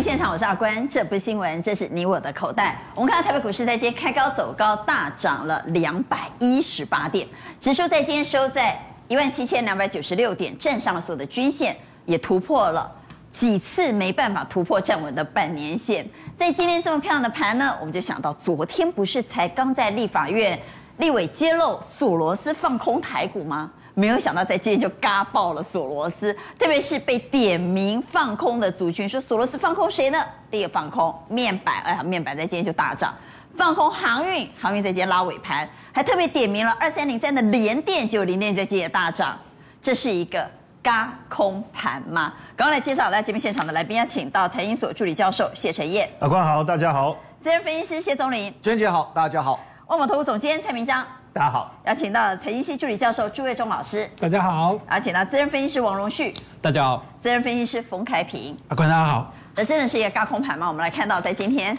现场，我是阿关，这不是新闻，这是你我的口袋。我们看到台北股市在今天开高走高，大涨了两百一十八点，指数在今天收在一万七千两百九十六点，站上了所有的均线，也突破了几次没办法突破站稳的半年线。在今天这么漂亮的盘呢，我们就想到昨天不是才刚在立法院立委揭露索罗斯放空台股吗？没有想到在今天就嘎爆了索罗斯，特别是被点名放空的族群，说索罗斯放空谁呢？第一个放空面板，哎呀，面板在今天就大涨；放空航运，航运在今天拉尾盘，还特别点名了二三零三的联电，结果联电在今天也大涨，这是一个嘎空盘吗？刚刚来介绍来节目现场的来宾，要请到财经所助理教授谢晨彦，阿关好，大家好；资深分析师谢宗林，娟姐好，大家好；万宝投资总监蔡明彰。大家好，邀请到财经系助理教授朱卫忠老师。大家好，邀请到资深分析师王荣旭。大家好，资深分析师冯凯平。阿坤大家好。那真的是一个高空盘吗？我们来看到，在今天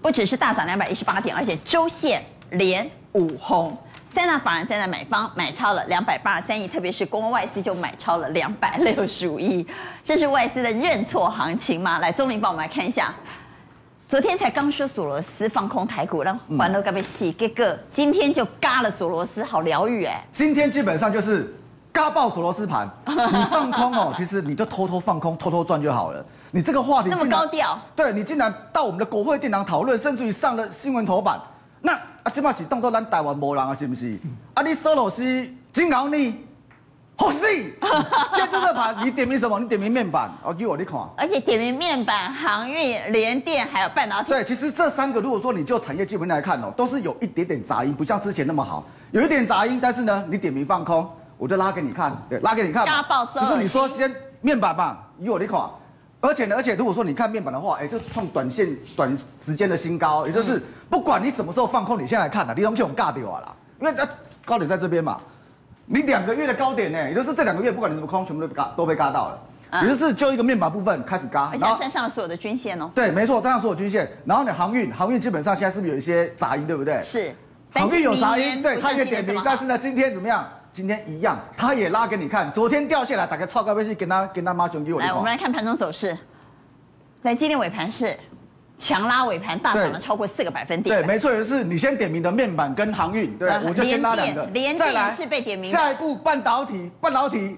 不只是大涨两百一十八点，而且周线连五红，三大法人在那买方买超了两百八十三亿，特别是公共外资就买超了两百六十五亿，这是外资的认错行情吗？来，宗林帮我们来看一下。昨天才刚说索罗斯放空台股，让环都该被洗，结果今天就嘎了索罗斯，好疗愈哎！今天基本上就是嘎爆索罗斯盘，你放空哦，其实你就偷偷放空，偷偷赚就好了。你这个话题那么高调，对你竟然到我们的国会殿堂讨论，甚至于上了新闻头版，那啊，起码是当作咱台湾无人啊，是不是？啊，你索罗斯惊扰你？好戏！今 天这个盘，你点名什么？你点名面板，我给我你看。而且点名面板、航运、联电，还有半导体。对，其实这三个，如果说你就产业基本来看哦，都是有一点点杂音，不像之前那么好，有一点杂音。但是呢，你点名放空，我就拉给你看，对，拉给你看。嘎爆色。就是你说先面板吧，给我你看。而且呢，而且如果说你看面板的话，哎，就创短线短时间的新高，也就是不管你什么时候放空，你先来看的，你都用嘎掉了，因为这高点在这边嘛。你两个月的高点呢，也就是这两个月，不管你怎么空，全部都被嘎都被嘎到了，嗯、也就是就一个面板部分开始嘎，而且站上了所有的均线哦。对，没错，站上所有均线。然后呢，航运，航运基本上现在是不是有一些杂音，对不对？是，航运有杂音，对，它也点名，但是呢，今天怎么样？今天一样，它也拉给你看。昨天掉下来，打开超高位是跟他跟他妈熊给我。来，我们来看盘中走势，在今天尾盘是。强拉尾盘大涨了超过四个百分点。对，没错，也就是你先点名的面板跟航运，对，我就先拉两个。连电是被点名。下一步半导体，半导体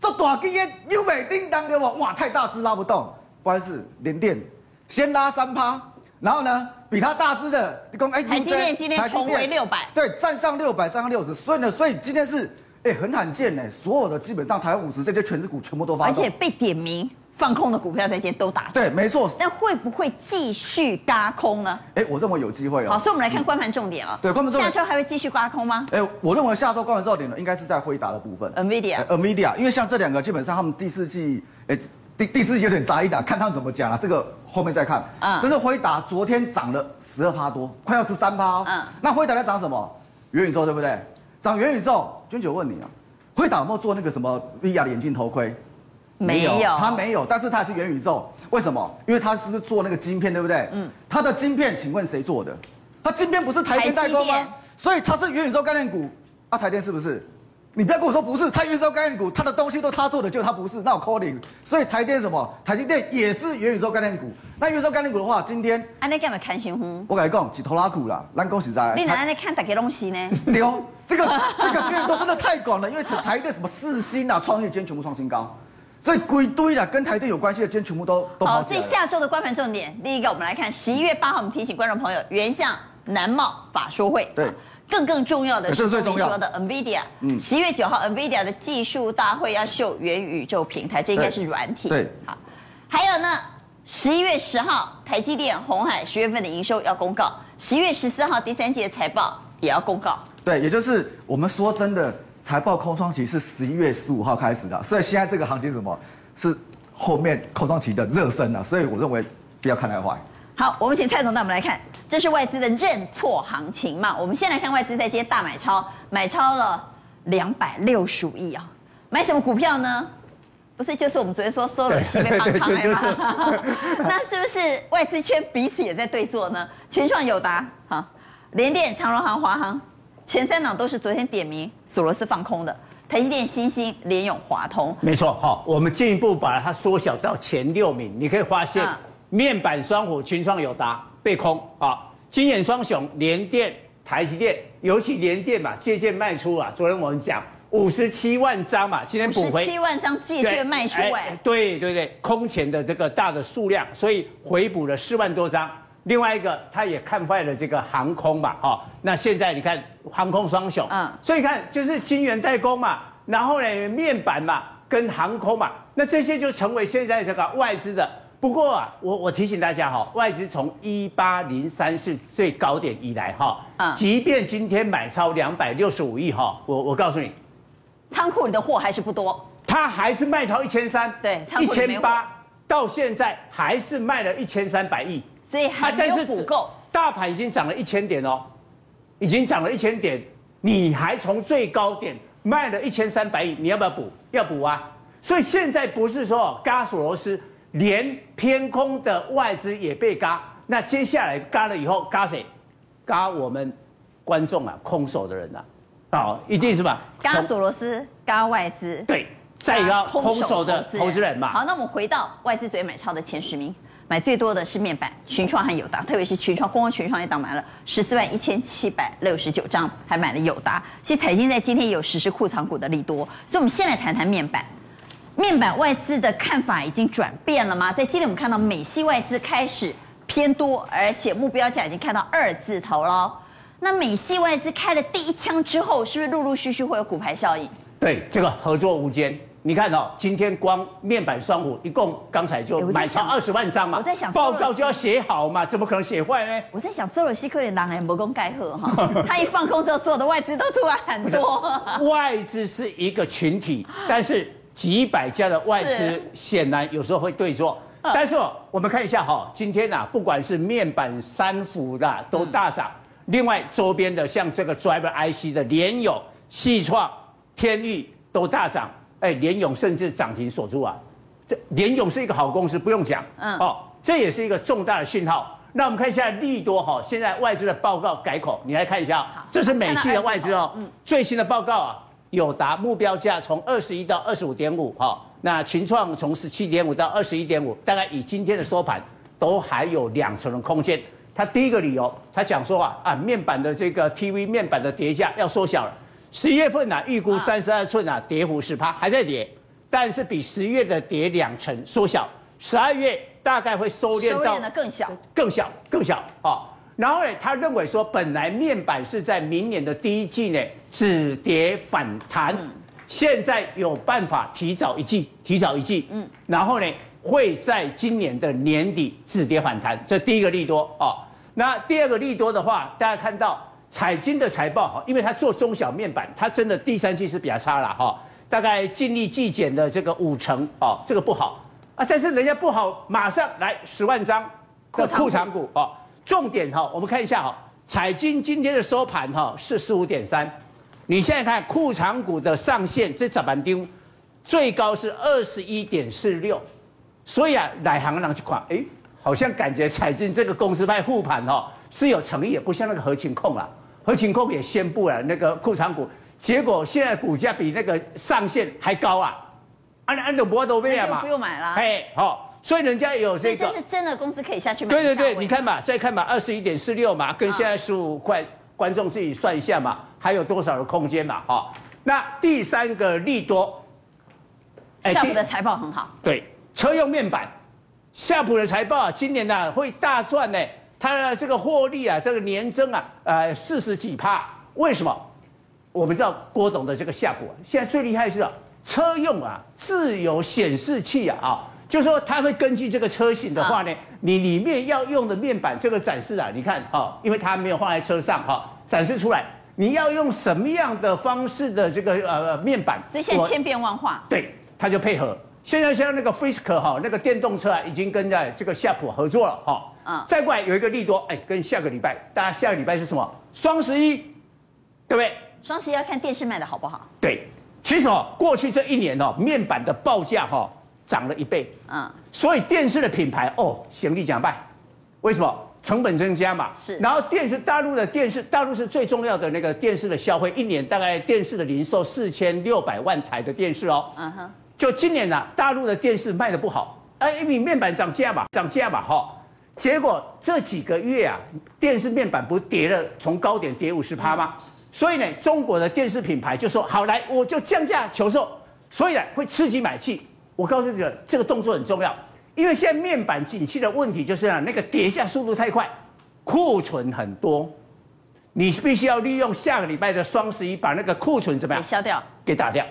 这大基因优美叮当给我，哇，太大只拉不动。不好意思，连电先拉三趴，然后呢，比它大只的，你讲哎，台积电今天重回六百，对，站上六百，站上六十，所以呢，所以今天是哎很罕见呢，所有的基本上台湾五十这些权值股全部都发动，而且被点名。放空的股票在今天都打，对，没错。那会不会继续嘎空呢？哎，我认为有机会哦。好，所以我们来看关盘重点啊。对，关盘重点。下周还会继续轧空吗？哎，我认为下周关盘重点呢，应该是在辉达的部分。NVIDIA，NVIDIA，因为像这两个基本上他们第四季，哎，第第四季有点杂一打，看他们怎么讲啊。这个后面再看。嗯。这是辉达昨天涨了十二趴多，快要十三趴哦。嗯。那辉达在涨什么？元宇宙对不对？涨元宇宙。娟姐，我问你啊，辉达有没有做那个什么 VR 的眼镜头盔？没有，他没有，但是他也是元宇宙，为什么？因为他是不是做那个晶片，对不对？嗯，他的晶片，请问谁做的？他晶片不是台电代工吗？所以他是元宇宙概念股，啊，台电是不是？你不要跟我说不是，他元宇宙概念股，他的东西都他做的，就他不是，那我 calling。所以台电什么？台积电也是元宇宙概念股。那元宇宙概念股的话，今天，安尼干嘛看新闻？我跟你讲，是拖拉股啦，咱恭喜在。你哪安尼看大家东西呢？牛，这个这个元宇宙真的太广了，因为台电什么四星啊，创业今天全部创新高。所以归堆的跟台电有关系的，今天全部都都好。所以下周的观盘重点，第一个我们来看十一月八号，我们提醒观众朋友，原相南茂法说会。对。更更重要的是，是最重要的 NVIDIA。嗯。十一月九号，NVIDIA 的技术大会要秀元宇宙平台，这应该是软体。对。好。还有呢，十一月十号，台积电、红海十月份的营收要公告，十一月十四号第三季的财报也要公告。对，也就是我们说真的。财报空窗期是十一月十五号开始的，所以现在这个行情什么是后面空窗期的热身啊，所以我认为不要看太坏。好，我们请蔡总带我们来看，这是外资的认错行情嘛？我们先来看外资在今天大买超，买超了两百六十五亿啊，买什么股票呢？不是，就是我们昨天说索罗斯被放空吗？那是不是外资圈彼此也在对坐呢？群创、友达、好联电、长荣行、华航。前三档都是昨天点名索罗斯放空的，台积电、欣兴、联咏、华通。没错，好，我们进一步把它缩小到前六名，你可以发现面板双虎、群创、友达被空啊，金眼双雄联电、台积电，尤其联电嘛，借券卖出啊。昨天我们讲五十七万张嘛，今天补回七万张借券卖出哎，对对对，空前的这个大的数量，所以回补了四万多张。另外一个，他也看坏了这个航空嘛，哈，那现在你看航空双雄，嗯，所以看就是晶圆代工嘛，然后呢面板嘛跟航空嘛，那这些就成为现在这个外资的。不过啊，我我提醒大家哈，外资从一八零三是最高点以来哈，嗯，即便今天买超两百六十五亿哈，我我告诉你，仓库里的货还是不多，他还是卖超一千三，对，一千八，到现在还是卖了一千三百亿。所以还没有补够，大盘已经涨了一千点哦，已经涨了一千点，你还从最高点卖了一千三百亿，你要不要补？要补啊！所以现在不是说嘎索罗斯，连偏空的外资也被嘎，那接下来嘎了以后，嘎谁？嘎我们观众啊，空手的人呐，啊，一定是吧？嘎索罗斯，嘎外资，对，再一个空手的投资人嘛。好，那我们回到外资昨天买超的前十名。买最多的是面板，群创和友达，特别是群创，光光群创也挡买了十四万一千七百六十九张，还买了友达。其实彩晶在今天有实施库藏股的利多，所以我们先来谈谈面板。面板外资的看法已经转变了吗？在今天我们看到美系外资开始偏多，而且目标价已经看到二字头了。那美系外资开了第一枪之后，是不是陆陆续续会有骨牌效应？对，这个合作无间。你看哦，今天光面板双虎一共刚才就买超二十万张嘛，我在想报告就要写好嘛，怎么可能写坏呢？我在想，索罗西克的狼人不公盖贺哈，他一放空之后，所有的外资都突然很多。外资是一个群体，但是几百家的外资显然有时候会对坐。但是哦，我们看一下哈，今天呐，不管是面板三虎的都大涨，另外周边的像这个 Driver IC 的联咏、矽创、天域都大涨。哎，联咏甚至涨停锁住啊！这联咏是一个好公司，不用讲。嗯，哦，这也是一个重大的信号。那我们看一下利多哈，现在外资的报告改口，你来看一下。好，这是美系的外资哦。嗯，最新的报告啊，友达目标价从二十一到二十五点五哈，那群创从十七点五到二十一点五，大概以今天的收盘都还有两成的空间。他第一个理由，他讲说啊啊，面板的这个 TV 面板的叠价要缩小了。十一月份呢、啊，预估三十二寸啊，跌幅十趴，还在跌，但是比十月的跌两成缩小。十二月大概会收敛到更小，更小，更小啊。然后呢，他认为说，本来面板是在明年的第一季呢止跌反弹，现在有办法提早一季，提早一季，嗯，然后呢会在今年的年底止跌反弹，这第一个利多啊。那第二个利多的话，大家看到。彩金的财报哈，因为它做中小面板，它真的第三季是比较差了哈，大概净利季减的这个五成哦，这个不好啊。但是人家不好，马上来十万张的库藏股哦。重点哈，我们看一下哈，彩金今天的收盘哈是十五点三，你现在看库藏股的上限这早盘丢，最高是二十一点四六，所以啊，来行人去看，哎，好像感觉彩晶这个公司派护盘哈。是有诚意，也不像那个合情控啊，合勤控也宣布了那个库藏股，结果现在股价比那个上限还高啊，按按都不都变嘛，不用买了，哎，好，所以人家有这个，这是真的公司可以下去买。对对对，你看嘛，再看嘛，二十一点四六嘛，跟现在十五块，观众自己算一下嘛，还有多少的空间嘛，哈。那第三个利多，夏普的财报很好，对，车用面板，夏普的财报啊，今年呢会大赚呢。它的这个获利啊，这个年增啊，呃，四十几趴，为什么？我们知道郭董的这个夏普啊，现在最厉害是啊，车用啊，自有显示器啊，啊，就是说它会根据这个车型的话呢，你里面要用的面板这个展示啊，你看啊，因为它没有放在车上哈，展示出来，你要用什么样的方式的这个呃面板，所以现在千变万化，对，它就配合。现在像那个 Fisker 哈，那个电动车啊，已经跟在这个夏普合作了哈。嗯。再过来有一个利多，哎，跟下个礼拜，大家下个礼拜是什么？双十一，对不对？双十一要看电视卖的好不好？对。其实哦，过去这一年哦，面板的报价哈涨了一倍。嗯。所以电视的品牌哦，显力讲拜，为什么？成本增加嘛。是。然后电视大陆的电视，大陆是最重要的那个电视的消费，一年大概电视的零售四千六百万台的电视哦。嗯哼。就今年呢、啊，大陆的电视卖的不好，哎，你面板涨价嘛，涨价嘛，哈。结果这几个月啊，电视面板不是跌了，从高点跌五十趴吗？所以呢，中国的电视品牌就说好来，我就降价求售，所以呢会刺激买气。我告诉你，这个动作很重要，因为现在面板景气的问题就是啊，那个跌价速度太快，库存很多，你必须要利用下个礼拜的双十一把那个库存怎么样？给消掉，给打掉。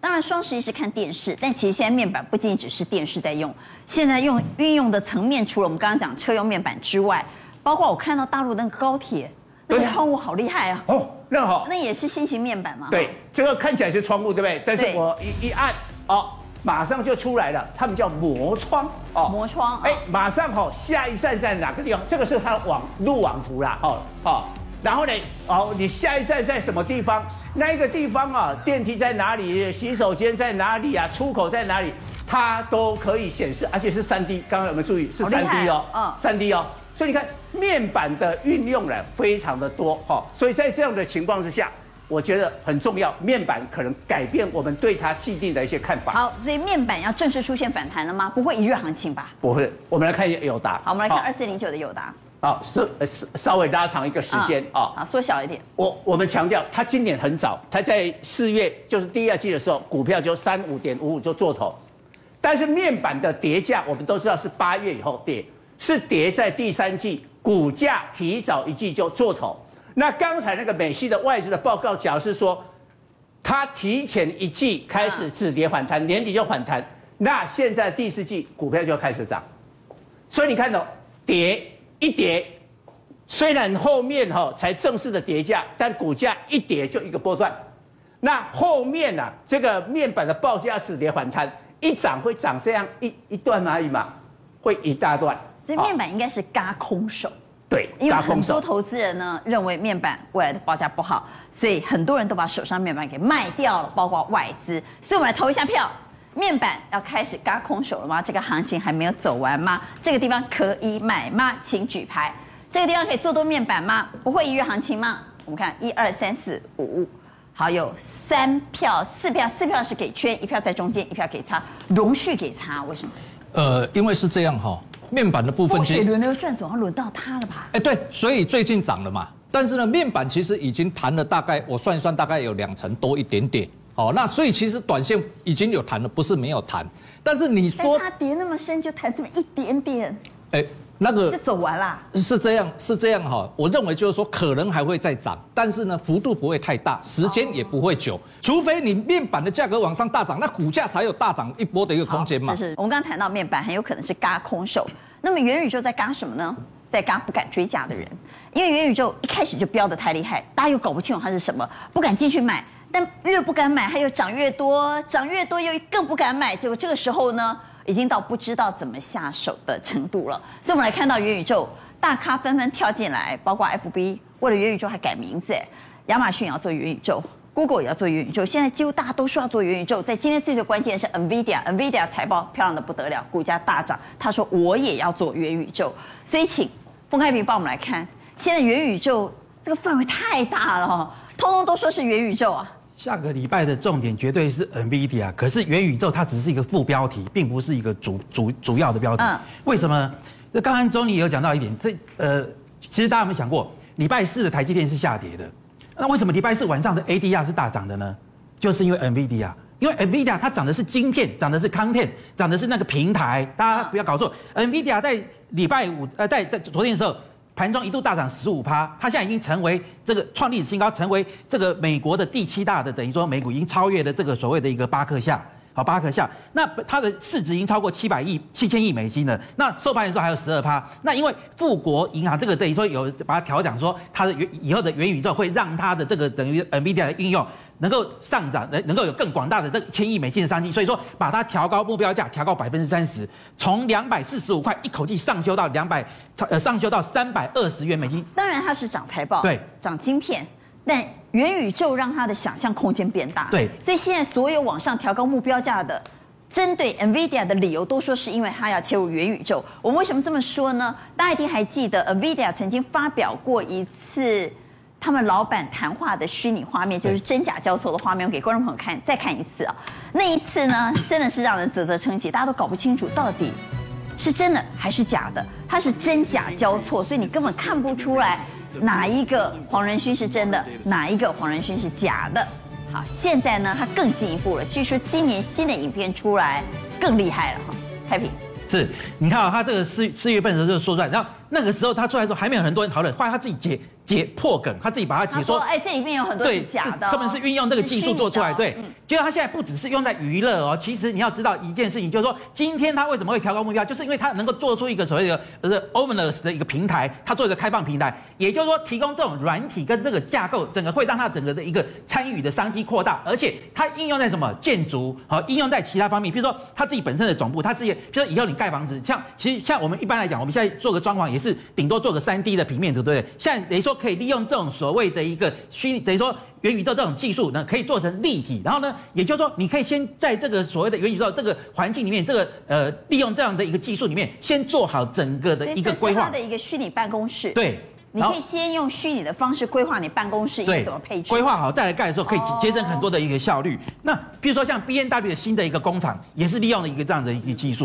当然，双十一是看电视，但其实现在面板不仅仅只是电视在用，现在用运用的层面，除了我们刚刚讲车用面板之外，包括我看到大陆那个高铁那个窗户好厉害啊！哦，那好，那也是新型面板嘛？对，这个看起来是窗户，对不对？但是我一一按，哦，马上就出来了，他们叫磨窗哦，磨窗，哎，马上哦，下一站在哪个地方？这个是它的网路网图啦，哦，好。然后呢？哦，你下一站在什么地方？那一个地方啊，电梯在哪里？洗手间在哪里啊？出口在哪里？它都可以显示，而且是三 D。刚刚有没有注意？是三 D 哦，嗯，三 D 哦。所以你看，面板的运用呢，非常的多哈。所以在这样的情况之下，我觉得很重要。面板可能改变我们对它既定的一些看法。好，所以面板要正式出现反弹了吗？不会一日行情吧？不会。我们来看一下友达。好，我们来看二四零九的友达。啊，是稍稍微拉长一个时间啊，啊，缩小一点。我我们强调，它今年很早，它在四月就是第二季的时候，股票就三五点五五就做头，但是面板的跌价，我们都知道是八月以后跌，是跌在第三季，股价提早一季就做头。那刚才那个美系的外资的报告假如是说，它提前一季开始止跌反弹，年底就反弹，那现在第四季股票就开始涨，所以你看到跌。一跌，虽然后面哈才正式的跌价，但股价一跌就一个波段。那后面啊，这个面板的报价止跌反弹，一涨会涨这样一一段而已嘛，会一大段。所以面板应该是嘎空手。对，因为很多投资人呢认为面板未来的报价不好，所以很多人都把手上面板给卖掉了，包括外资。所以我们来投一下票。面板要开始嘎空手了吗？这个行情还没有走完吗？这个地方可以买吗？请举牌。这个地方可以做多面板吗？不会一日行情吗？我们看一二三四五，好，有三票、四票，四票是给圈，一票在中间，一票给叉，荣旭给叉，为什么？呃，因为是这样哈，面板的部分其实轮流转，总要轮到它了吧？哎，对，所以最近涨了嘛。但是呢，面板其实已经弹了大概，我算一算，大概有两成多一点点。哦，那所以其实短线已经有弹了，不是没有弹，但是你说它跌那么深就弹这么一点点，哎，那个就走完啦，是这样，是这样哈。我认为就是说可能还会再涨，但是呢幅度不会太大，时间也不会久，除非你面板的价格往上大涨，那股价才有大涨一波的一个空间嘛。就是我们刚刚谈到面板很有可能是嘎空手，那么元宇宙在嘎什么呢？在嘎不敢追价的人，因为元宇宙一开始就飙得太厉害，大家又搞不清楚它是什么，不敢进去买。但越不敢买，它又涨越多，涨越多又更不敢买，结果这个时候呢，已经到不知道怎么下手的程度了。所以，我们来看到元宇宙大咖纷纷跳进来，包括 FB 为了元宇宙还改名字，亚马逊也要做元宇宙，Google 也要做元宇宙，现在几乎大家都说要做元宇宙。在今天最最关键的是 NVIDIA，NVIDIA 财报漂亮的不得了，股价大涨。他说我也要做元宇宙，所以请封开平帮我们来看，现在元宇宙这个范围太大了，通通都说是元宇宙啊。下个礼拜的重点绝对是 NVIDIA，可是元宇宙它只是一个副标题，并不是一个主主主要的标题。嗯，为什么？那刚刚 Johnny 也有讲到一点，这呃，其实大家有没有想过，礼拜四的台积电是下跌的，那为什么礼拜四晚上的 ADR 是大涨的呢？就是因为 NVIDIA，因为 NVIDIA 它涨的是晶片，涨的是 content，涨的是那个平台，大家不要搞错。NVIDIA 在礼拜五呃，在在昨天的时候。盘中一度大涨十五趴，它现在已经成为这个创历史新高，成为这个美国的第七大的，等于说美股已经超越了这个所谓的一个巴克夏，好，巴克夏，那它的市值已经超过七百亿、七千亿美金了。那收盘的时候还有十二趴。那因为富国银行这个等于说有把它调涨，说它的元以后的元宇宙会让它的这个等于 NVIDIA 的应用。能够上涨，能能够有更广大的这千亿美金的商机，所以说把它调高目标价，调高百分之三十，从两百四十五块一口气上修到两百，呃上修到三百二十元美金。当然它是涨财报，对，涨晶片，但元宇宙让他的想象空间变大，对，所以现在所有往上调高目标价的，针对 NVIDIA 的理由都说是因为他要切入元宇宙。我们为什么这么说呢？大家一定还记得 NVIDIA 曾经发表过一次。他们老板谈话的虚拟画面，就是真假交错的画面，我给观众朋友看，再看一次啊。那一次呢，真的是让人啧啧称奇，大家都搞不清楚到底是真的还是假的，它是真假交错，所以你根本看不出来哪一个黄仁勋是真的，哪一个黄仁勋是假的。好，现在呢，他更进一步了，据说今年新的影片出来更厉害了哈，太平。是，你看啊，他这个四四月份的时候就说出来，然后那个时候他出来的时候还没有很多人讨论，后来他自己解。解破梗，他自己把它解说。哎，这里面有很多是假的、哦，他们是运用这个技术做出来。对，结果他现在不只是用在娱乐哦，其实你要知道一件事情，就是说今天他为什么会调高目标，就是因为他能够做出一个所谓的呃、就是、ominous 的一个平台，他做一个开放平台，也就是说提供这种软体跟这个架构，整个会让他整个的一个参与的商机扩大，而且它应用在什么建筑和应用在其他方面，比如说他自己本身的总部，他自己，比如说以后你盖房子，像其实像我们一般来讲，我们现在做个装潢也是顶多做个三 D 的平面图，对不对？现在等于说可以利用这种。所谓的一个虚拟，等于说元宇宙这种技术呢，可以做成立体，然后呢，也就是说，你可以先在这个所谓的元宇宙这个环境里面，这个呃，利用这样的一个技术里面，先做好整个的一个规划。的一个虚拟办公室。对，你可以先用虚拟的方式规划你办公室应该怎么配置。规划好再来盖的时候，可以节省很多的一个效率。哦、那比如说像 B N W 的新的一个工厂，也是利用了一个这样的一个技术。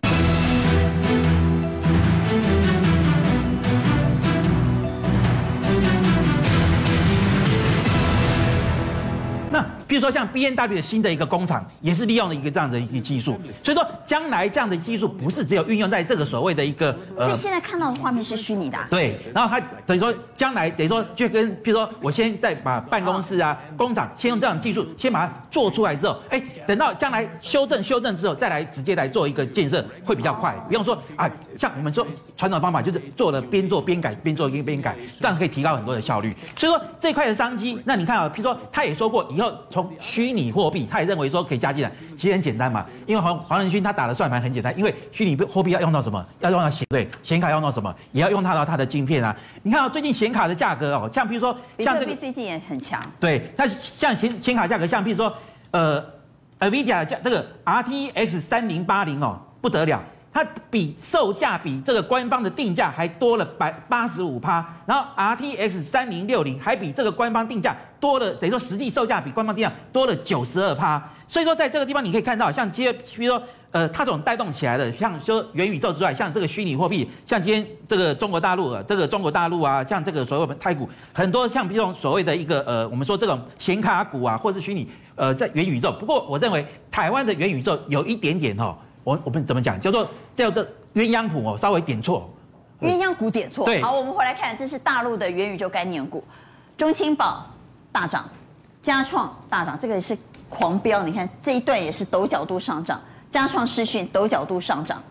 比如说像 B N W 的新的一个工厂，也是利用了一个这样的一个技术，所以说将来这样的技术不是只有运用在这个所谓的一个呃，所以现在看到的画面是虚拟的、啊。对，然后它等于说将来等于说就跟比如说我先在把办公室啊、工厂先用这样的技术先把它做出来之后，哎，等到将来修正修正之后再来直接来做一个建设会比较快，不用说啊，像我们说传统方法就是做了边做边改，边做边边改，这样可以提高很多的效率。所以说这块的商机，那你看啊，譬如说他也说过以后。从虚拟货币，他也认为说可以加进来，其实很简单嘛。因为黄黄仁勋他打的算盘很简单，因为虚拟货币要用到什么？要用到显对显卡要用到什么？也要用到它的晶片啊。你看啊，最近显卡的价格哦，像比如说像这个最近也很强。对，那像显显卡价格，像比如说呃，NVIDIA 价这个 RTX 三零八零哦，不得了。它比售价比这个官方的定价还多了百八十五趴，然后 RTX 三零六零还比这个官方定价多了，等于说实际售价比官方定价多了九十二趴。所以说在这个地方你可以看到，像接比如说呃，它这种带动起来的，像说元宇宙之外，像这个虚拟货币，像今天这个中国大陆啊，这个中国大陆啊，像这个所谓的台股，很多像比如说所谓的一个呃，我们说这种显卡股啊，或是虚拟呃在元宇宙。不过我认为台湾的元宇宙有一点点哦。我我们怎么讲？叫做叫做鸳鸯谱哦，稍微点错。鸳鸯股点错。对。好，我们回来看，这是大陆的元宇宙概念股，中青宝大涨，嘉创大涨，这个也是狂飙。你看这一段也是陡角度上涨，嘉创视讯陡角度上涨，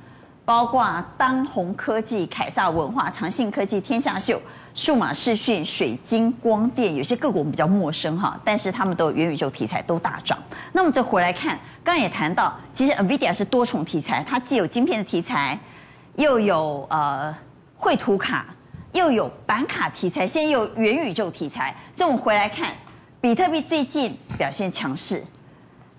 包括当红科技、凯撒文化、长信科技、天下秀。数码视讯、水晶光电，有些个股我们比较陌生哈，但是他们都有元宇宙题材都大涨。那么再回来看，刚也谈到，其实 NVIDIA 是多重题材，它既有晶片的题材，又有呃绘图卡，又有板卡题材，现在又有元宇宙题材。所以我们回来看，比特币最近表现强势，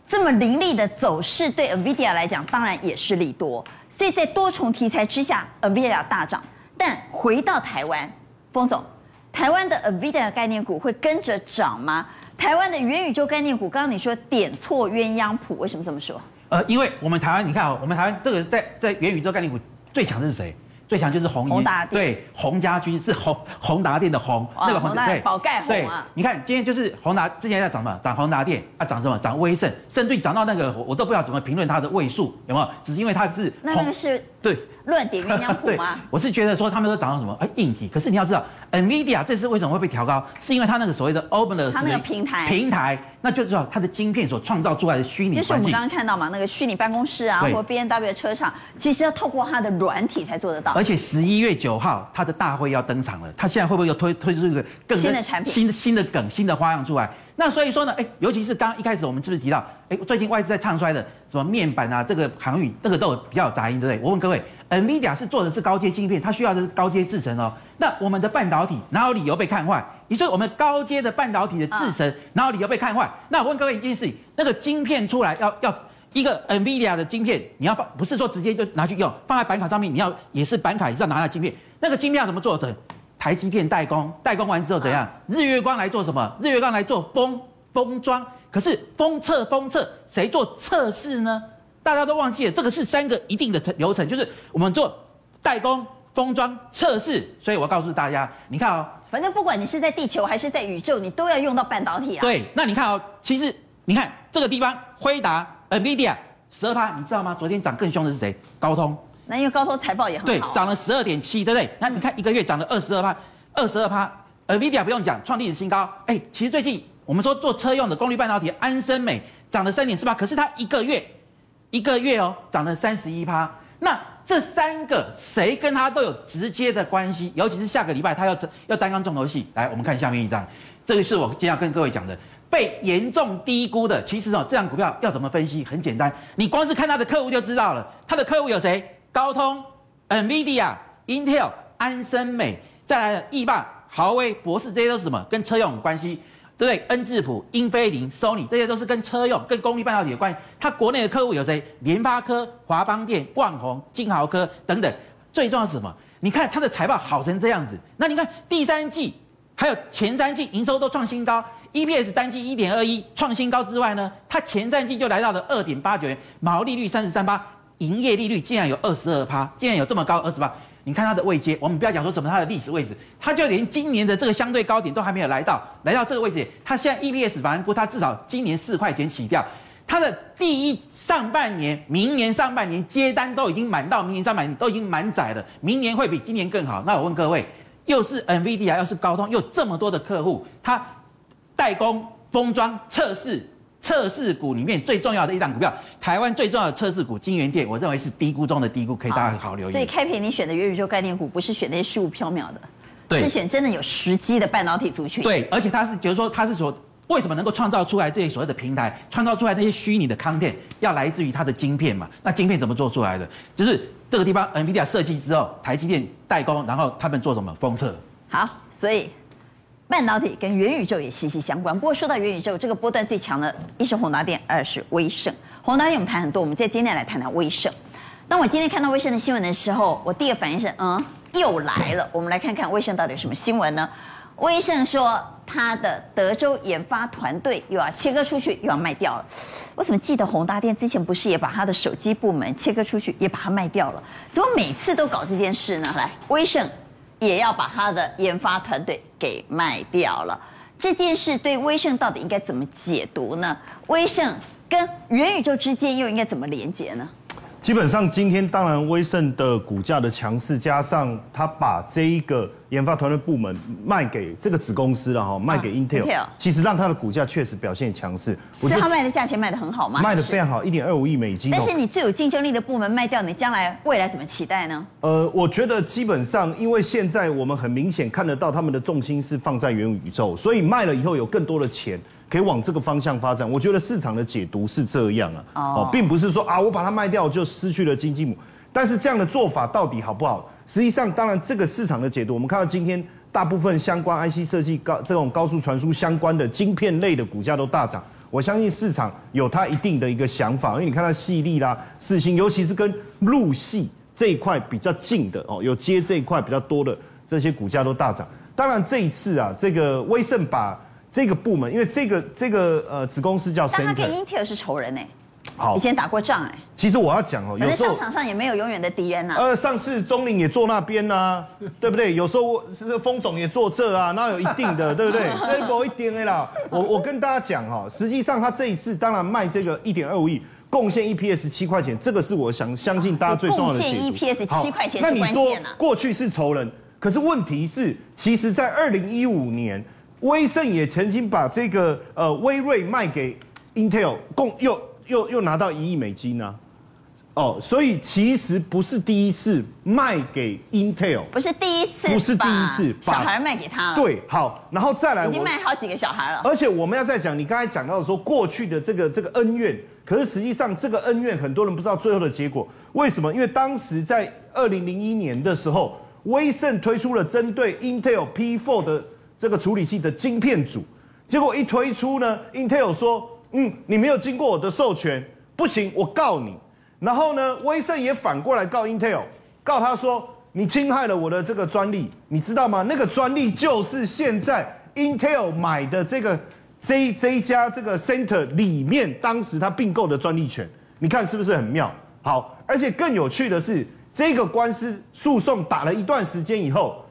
这么凌厉的走势对 NVIDIA 来讲当然也是利多。所以在多重题材之下，NVIDIA 大涨。但回到台湾。封总，台湾的 NVIDIA 概念股会跟着涨吗？台湾的元宇宙概念股，刚刚你说点错鸳鸯谱，为什么这么说？呃，因为我们台湾，你看啊，我们台湾这个在在元宇宙概念股最强的是谁？最强就是宏宏达电，对，宏家军是宏宏达电的宏，那个宏达对，宝盖宏啊。你看今天就是宏达之前在涨什么？涨宏达电啊，涨什么？涨威盛，甚至于涨到那个我都不知道怎么评论它的位数，有没有？只是因为它是那那个是对。乱点鸳鸯谱吗？我是觉得说他们都涨到什么？哎，硬体。可是你要知道，NVIDIA 这次为什么会被调高？是因为它那个所谓的 Open 它那个平台平台，那就知道它的晶片所创造出来的虚拟。就是我们刚刚看到嘛，那个虚拟办公室啊，或 B N W 的车厂，其实要透过它的软体才做得到。而且十一月九号，它的大会要登场了，它现在会不会又推推出一个更新的产品、新的新的梗、新的花样出来？那所以说呢，哎，尤其是刚刚一开始我们是不是提到，哎，最近外资在唱衰的什么面板啊，这个航运，那个都有比较有杂音，对不对？我问各位。NVIDIA 是做的是高阶晶片，它需要的是高阶制程哦。那我们的半导体哪有理由被看坏？也就是我们高阶的半导体的制程哪有理由被看坏？那我问各位一件事情：那个晶片出来要要一个 NVIDIA 的晶片，你要放不是说直接就拿去用，放在板卡上面，你要也是板卡也是要拿来晶片。那个晶片要怎么做成？台积电代工，代工完之后怎样？啊、日月光来做什么？日月光来做封封装。可是封测封测，谁做测试呢？大家都忘记了，这个是三个一定的流程，就是我们做代工、封装、测试。所以我告诉大家，你看哦，反正不管你是在地球还是在宇宙，你都要用到半导体啊。对，那你看哦，其实你看这个地方，辉达、NVIDIA 十二趴，你知道吗？昨天涨更凶的是谁？高通。那因为高通财报也很好。对，涨了十二点七，对不对？那你看一个月涨了二十二趴，二十二趴，NVIDIA 不用讲，创历史新高。哎，其实最近。我们说做车用的功率半导体，安森美涨了三点四八，可是它一个月一个月哦涨了三十一趴。那这三个谁跟它都有直接的关系？尤其是下个礼拜它要要担纲重头戏。来，我们看下面一张，这个是我今天要跟各位讲的，被严重低估的。其实哦，这样股票要怎么分析？很简单，你光是看它的客户就知道了。它的客户有谁？高通、NVIDIA、Intel、安森美，再来意法、豪威、博世，这些都是什么？跟车用有关系。对不对？恩智浦、英飞凌、Sony 这些都是跟车用、跟功率半导体有关系。它国内的客户有谁？联发科、华邦电、冠宏、金豪科等等。最重要是什么？你看它的财报好成这样子，那你看第三季还有前三季营收都创新高，EPS 单季一点二一创新高之外呢，它前三季就来到了二点八九元，毛利率三十三八，营业利率竟然有二十二趴，竟然有这么高二十八。你看它的位阶，我们不要讲说什么它的历史位置，它就连今年的这个相对高点都还没有来到，来到这个位置，它现在 EPS 反而估它至少今年四块钱起跳，它的第一上半年、明年上半年接单都已经满到，明年上半年都已经满载了，明年会比今年更好。那我问各位，又是 NVD 啊又是高通，又这么多的客户，它代工、封装、测试。测试股里面最重要的一档股票，台湾最重要的测试股金源店，我认为是低估中的低估，可以大家好好留意。所以开平你选的元宇宙概念股不是选那些虚无缥缈的，对，是选真的有时机的半导体族群。对，而且它是，就是说它是说，为什么能够创造出来这些所谓的平台，创造出来这些虚拟的 content，要来自于它的晶片嘛？那晶片怎么做出来的？就是这个地方，NVIDIA 设计之后，台积电代工，然后他们做什么封测？好，所以。半导体跟元宇宙也息息相关。不过说到元宇宙，这个波段最强的，一是宏达电，二是威盛。宏达电我们谈很多，我们在今天来谈谈威盛。当我今天看到威盛的新闻的时候，我第一个反应是，嗯，又来了。我们来看看威盛到底有什么新闻呢？威盛说，他的德州研发团队又要切割出去，又要卖掉了。我怎么记得宏达电之前不是也把他的手机部门切割出去，也把它卖掉了？怎么每次都搞这件事呢？来，威盛。也要把他的研发团队给卖掉了，这件事对威盛到底应该怎么解读呢？威盛跟元宇宙之间又应该怎么连接呢？基本上今天当然威盛的股价的强势，加上他把这一个研发团队部门卖给这个子公司了哈，卖给 Intel，其实让它的股价确实表现强势。是他卖的价钱卖的很好吗？卖的非常好，一点二五亿美金。但是你最有竞争力的部门卖掉，你将来未来怎么期待呢？呃，我觉得基本上，因为现在我们很明显看得到他们的重心是放在元宇宙，所以卖了以后有更多的钱。可以往这个方向发展，我觉得市场的解读是这样啊，哦，并不是说啊，我把它卖掉就失去了金鸡母，但是这样的做法到底好不好？实际上，当然这个市场的解读，我们看到今天大部分相关 IC 设计高这种高速传输相关的晶片类的股价都大涨，我相信市场有它一定的一个想法，因为你看到矽力啦、四芯，尤其是跟路系这一块比较近的哦，有接这一块比较多的这些股价都大涨。当然这一次啊，这个威盛把这个部门，因为这个这个呃子公司叫，但他跟英特尔是仇人呢，好，以前打过仗哎。其实我要讲哦，反正商场上也没有永远的敌人呐。呃，上次中林也坐那边呐，对不对？有时候是封总也坐这啊，那有一定的，对不对？这不一定的啦。我我跟大家讲哈，实际上他这一次当然卖这个一点二五亿，贡献 EPS 七块钱，这个是我想相信大家最重要的。贡献 EPS 七块钱是关键啊。那你说过去是仇人，可是问题是，其实在二零一五年。威盛也曾经把这个呃威瑞卖给 Intel，共又又又拿到一亿美金呢、啊，哦，所以其实不是第一次卖给 Intel，不是第一次，不是第一次，把小孩卖给他了。对，好，然后再来，已经卖好几个小孩了。而且我们要再讲，你刚才讲到说过去的这个这个恩怨，可是实际上这个恩怨很多人不知道最后的结果，为什么？因为当时在二零零一年的时候，威盛推出了针对 Intel P4 的。这个处理器的晶片组，结果一推出呢，Intel 说，嗯，你没有经过我的授权，不行，我告你。然后呢，威盛也反过来告 Intel，告他说，你侵害了我的这个专利，你知道吗？那个专利就是现在 Intel 买的这个这这一家这个 Center 里面当时他并购的专利权，你看是不是很妙？好，而且更有趣的是，这个官司诉讼打了一段时间以后，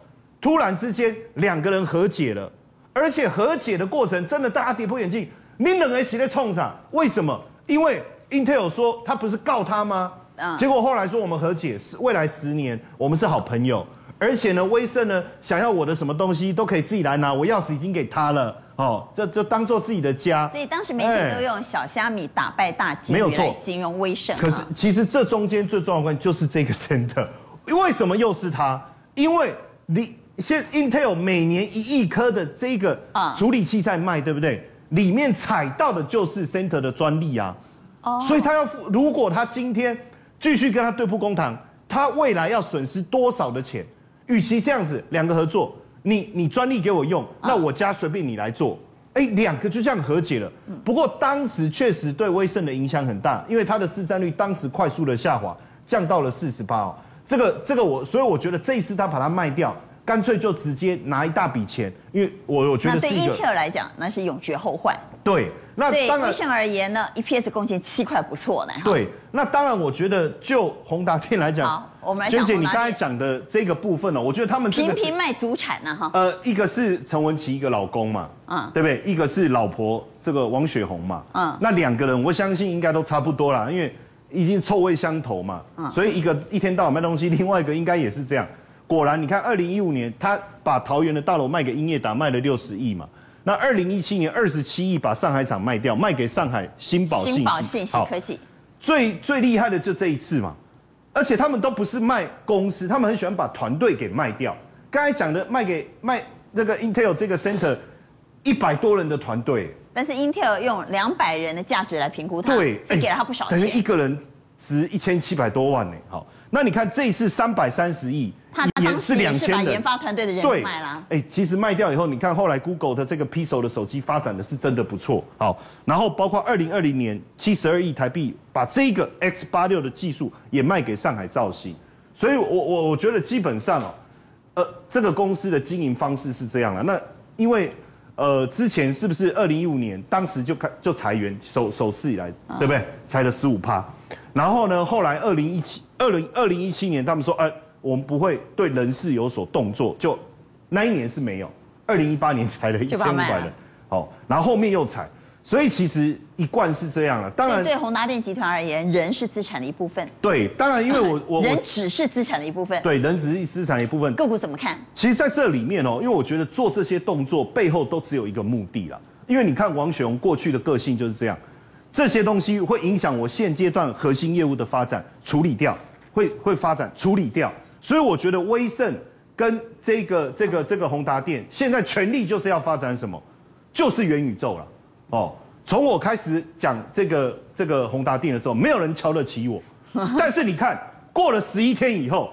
突然之间两个人和解了，而且和解的过程真的大家跌破眼镜，你冷个人起来冲上？为什么？因为 Intel 说他不是告他吗？嗯，结果后来说我们和解，是未来十年我们是好朋友，而且呢，威盛呢想要我的什么东西都可以自己来拿，我钥匙已经给他了，哦，这就当做自己的家。所以当时媒体都用小虾米打败大鲸鱼来形容威盛。可是其实这中间最重要的关键就是这个 Center，为什么又是他？因为你现 Intel 每年一亿颗的这个处理器在卖，对不对？里面采到的就是 Center 的专利啊，哦，所以他要付，如果他今天。继续跟他对簿公堂，他未来要损失多少的钱？与其这样子两个合作，你你专利给我用，那我家随便你来做，哎，两个就这样和解了。不过当时确实对威盛的影响很大，因为它的市占率当时快速的下滑，降到了四十八哦。这个这个我，所以我觉得这一次他把它卖掉。干脆就直接拿一大笔钱，因为我我觉得是。对英特尔来讲，那是永绝后患。对，那当然。对而言呢，EPS 贡献七块不错呢。对，那当然，我觉得就宏达电来讲，好，我们来。娟姐，你刚才讲的这个部分呢，我觉得他们频频卖祖产呢，哈。呃，一个是陈文琪，一个老公嘛，嗯，对不对？一个是老婆，这个王雪红嘛，嗯，那两个人，我相信应该都差不多啦，因为已经臭味相投嘛，嗯，所以一个一天到晚卖东西，另外一个应该也是这样。果然，你看，二零一五年他把桃园的大楼卖给英业达，卖了六十亿嘛。那二零一七年二十七亿把上海厂卖掉，卖给上海新宝信息。信息科技。最最厉害的就这一次嘛，而且他们都不是卖公司，他们很喜欢把团队给卖掉。刚才讲的卖给卖那个 Intel 这个 Center 一百多人的团队，但是 Intel 用两百人的价值来评估他，对，是给了他不少钱，等于一个人值一千七百多万呢。好，那你看这一次三百三十亿。也是把研发团队的人卖了。哎，其实卖掉以后，你看后来 Google 的这个 Pixel 的手机发展的是真的不错。好，然后包括二零二零年七十二亿台币把这个 X 八六的技术也卖给上海造芯。所以我我我觉得基本上哦，呃，这个公司的经营方式是这样了。那因为呃之前是不是二零一五年当时就开就裁员，首首次以来对不对？裁了十五趴。然后呢，后来二零一七二零二零一七年他们说，呃。我们不会对人事有所动作，就那一年是没有，二零一八年裁了一千五百人，好，然后后面又裁，所以其实一贯是这样了。当然，对宏达电集团而言，人是资产的一部分。对，当然，因为我 我人只是资产的一部分。对，人只是资产的一部分。个股怎么看？其实在这里面哦，因为我觉得做这些动作背后都只有一个目的啦。因为你看王雪红过去的个性就是这样，这些东西会影响我现阶段核心业务的发展，处理掉，会会发展处理掉。所以我觉得威盛跟这个这个这个宏达电现在全力就是要发展什么，就是元宇宙了。哦，从我开始讲这个这个宏达电的时候，没有人瞧得起我。但是你看过了十一天以后，